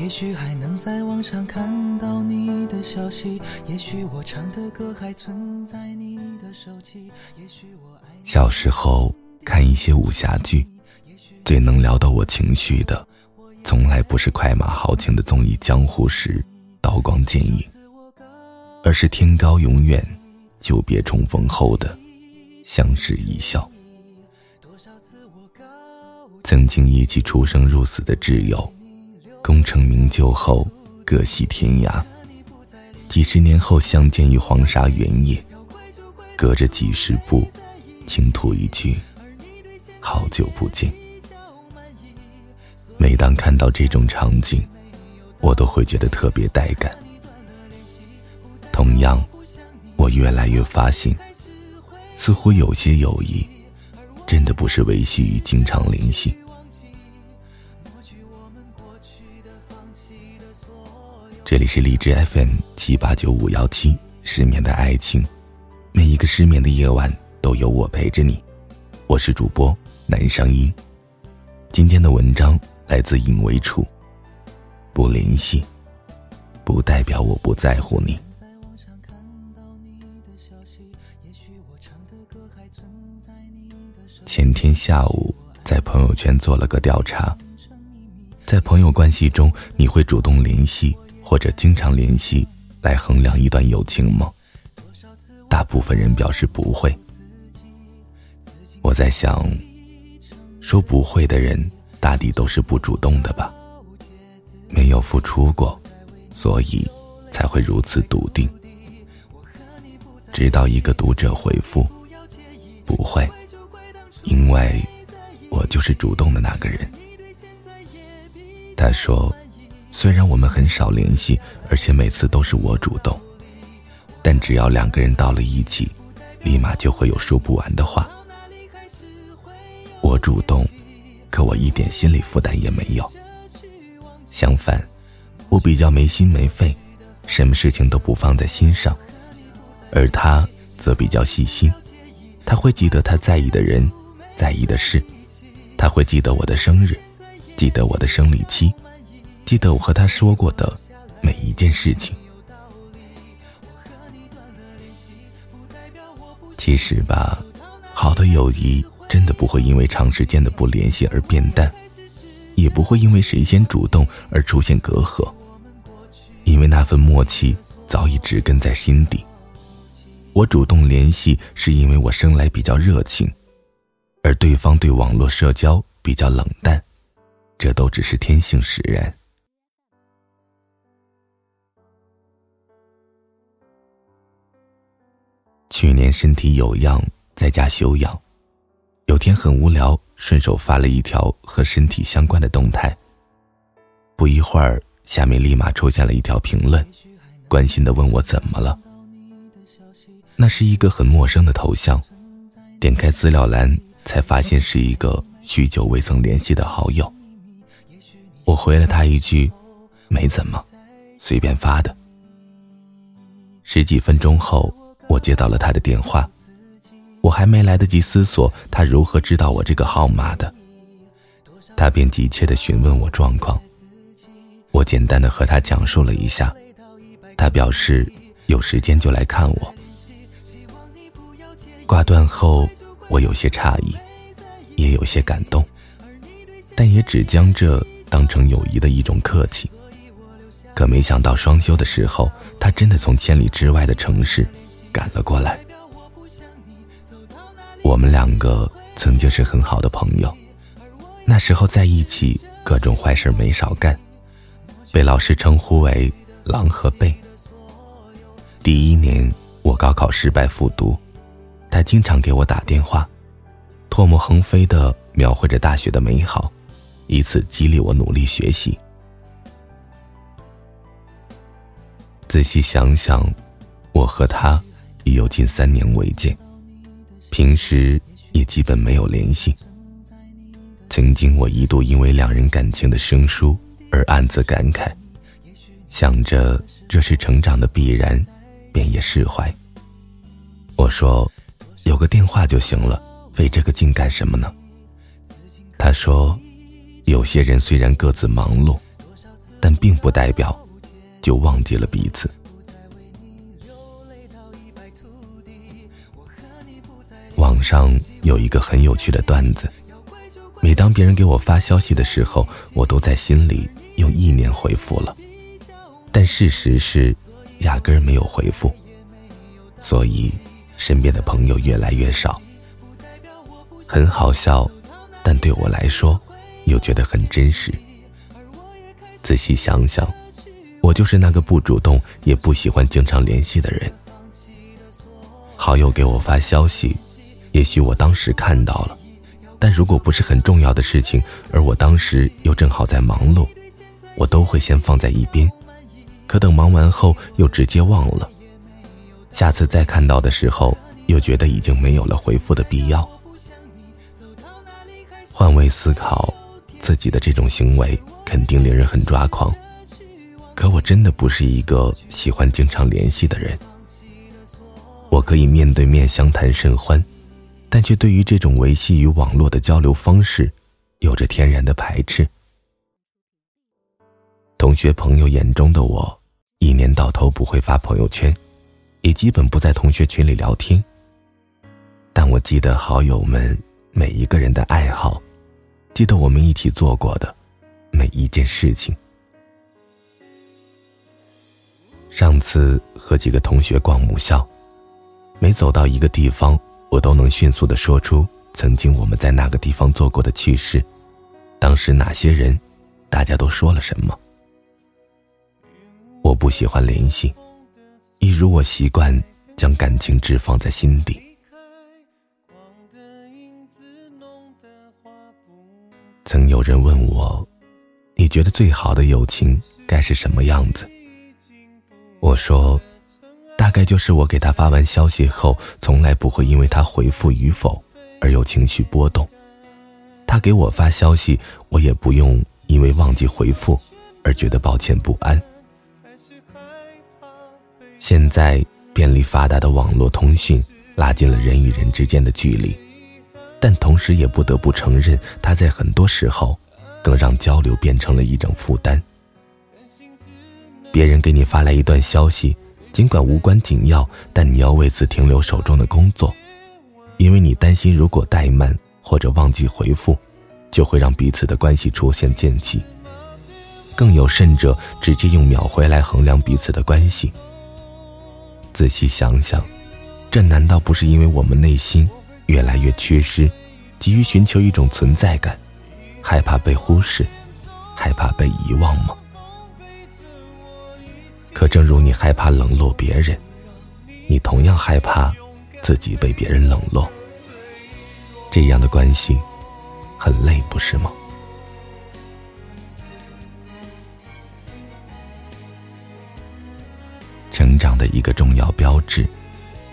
也许还能在网上看到你的消息，也许我唱的歌还存在你的手机，也许我爱小时候看一些武侠剧，最能撩到我情绪的，从来不是快马豪情的综艺江湖时刀光剑影，而是天高永远，久别重逢后的相视一笑。曾经一起出生入死的挚友，功成名就后各系天涯。几十年后相见于黄沙原野，隔着几十步，轻吐一句：“好久不见。”每当看到这种场景，我都会觉得特别带感。同样，我越来越发现，似乎有些友谊。真的不是维系于经常联系。这里是荔枝 FM 七八九五幺七，失眠的爱情，每一个失眠的夜晚都有我陪着你。我是主播南声音。今天的文章来自尹为楚。不联系，不代表我不在乎你。前天下午，在朋友圈做了个调查。在朋友关系中，你会主动联系或者经常联系来衡量一段友情吗？大部分人表示不会。我在想，说不会的人，大抵都是不主动的吧？没有付出过，所以才会如此笃定。直到一个读者回复：“不会。”因为，我就是主动的那个人。他说：“虽然我们很少联系，而且每次都是我主动，但只要两个人到了一起，立马就会有说不完的话。我主动，可我一点心理负担也没有。相反，我比较没心没肺，什么事情都不放在心上，而他则比较细心，他会记得他在意的人。”在意的事，他会记得我的生日，记得我的生理期，记得我和他说过的每一件事情。其实吧，好的友谊真的不会因为长时间的不联系而变淡，也不会因为谁先主动而出现隔阂，因为那份默契早已植根在心底。我主动联系，是因为我生来比较热情。而对方对网络社交比较冷淡，这都只是天性使然。去年身体有恙，在家休养，有天很无聊，顺手发了一条和身体相关的动态。不一会儿，下面立马出现了一条评论，关心的问我怎么了。那是一个很陌生的头像，点开资料栏。才发现是一个许久未曾联系的好友。我回了他一句：“没怎么，随便发的。”十几分钟后，我接到了他的电话，我还没来得及思索他如何知道我这个号码的，他便急切的询问我状况。我简单的和他讲述了一下，他表示有时间就来看我。挂断后。我有些诧异，也有些感动，但也只将这当成友谊的一种客气。可没想到双休的时候，他真的从千里之外的城市赶了过来。我们两个曾经是很好的朋友，那时候在一起，各种坏事没少干，被老师称呼为“狼和狈”。第一年，我高考失败复读。他经常给我打电话，唾沫横飞的描绘着大学的美好，以此激励我努力学习。仔细想想，我和他已有近三年未见，平时也基本没有联系。曾经我一度因为两人感情的生疏而暗自感慨，想着这是成长的必然，便也释怀。我说。有个电话就行了，费这个劲干什么呢？他说：“有些人虽然各自忙碌，但并不代表就忘记了彼此。上有一个很有趣的段子，每当别人给我发消息的时候，我都在心里用意念回复了，但事实是，压根儿没有回复，所以身边的朋友越来越少。很好笑，但对我来说，又觉得很真实。仔细想想，我就是那个不主动也不喜欢经常联系的人。好友给我发消息，也许我当时看到了，但如果不是很重要的事情，而我当时又正好在忙碌，我都会先放在一边。可等忙完后，又直接忘了。下次再看到的时候，又觉得已经没有了回复的必要。换位思考，自己的这种行为。肯定令人很抓狂，可我真的不是一个喜欢经常联系的人。我可以面对面相谈甚欢，但却对于这种维系与网络的交流方式，有着天然的排斥。同学朋友眼中的我，一年到头不会发朋友圈，也基本不在同学群里聊天。但我记得好友们每一个人的爱好，记得我们一起做过的。每一件事情。上次和几个同学逛母校，每走到一个地方，我都能迅速的说出曾经我们在那个地方做过的趣事，当时哪些人，大家都说了什么。我不喜欢联系，一如我习惯将感情置放在心底。曾有人问我。你觉得最好的友情该是什么样子？我说，大概就是我给他发完消息后，从来不会因为他回复与否而有情绪波动；他给我发消息，我也不用因为忘记回复而觉得抱歉不安。现在便利发达的网络通讯拉近了人与人之间的距离，但同时也不得不承认，他在很多时候。更让交流变成了一种负担。别人给你发来一段消息，尽管无关紧要，但你要为此停留手中的工作，因为你担心如果怠慢或者忘记回复，就会让彼此的关系出现间隙。更有甚者，直接用秒回来衡量彼此的关系。仔细想想，这难道不是因为我们内心越来越缺失，急于寻求一种存在感？害怕被忽视，害怕被遗忘吗？可正如你害怕冷落别人，你同样害怕自己被别人冷落。这样的关系很累，不是吗？成长的一个重要标志，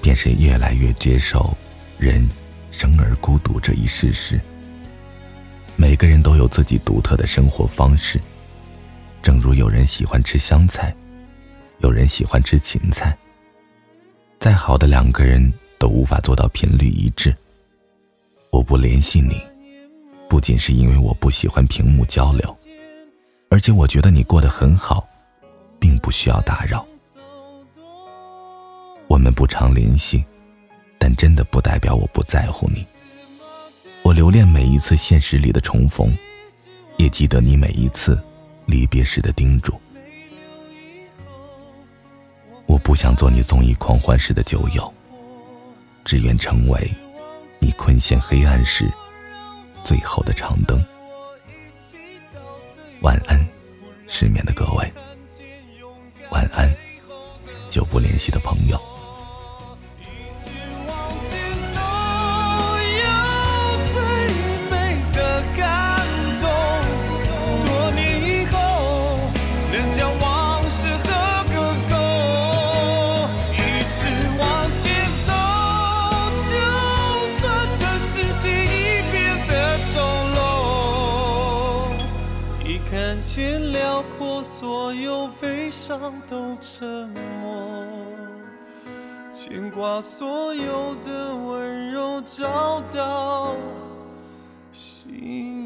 便是越来越接受人生而孤独这一事实。每个人都有自己独特的生活方式，正如有人喜欢吃香菜，有人喜欢吃芹菜。再好的两个人都无法做到频率一致。我不联系你，不仅是因为我不喜欢屏幕交流，而且我觉得你过得很好，并不需要打扰。我们不常联系，但真的不代表我不在乎你。我留恋每一次现实里的重逢，也记得你每一次离别时的叮嘱。我不想做你综艺狂欢时的酒友，只愿成为你困陷黑暗时最后的长灯。晚安，失眠的各位。晚安，久不联系的朋友。天辽阔，所有悲伤都沉默，牵挂所有的温柔找到。心。